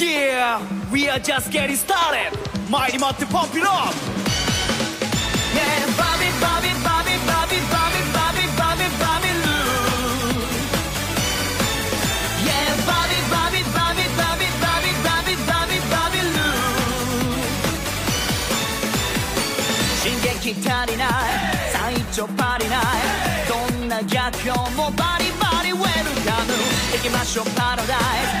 Yeah, we are just getting started. Mighty Motti pump it up. Yeah, Bobby, Bobby, Bobby, Bobby, Bobby, Bobby, Bobby, Bobby Lou. Yeah, Bobby, Bobby, Bobby, Bobby, Bobby, Bobby, Bobby, Bobby Lou. 進撃足りない最長足りないどんな逆境もバリバリウェルカム行きましょうパラダイス ス。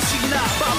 不行的。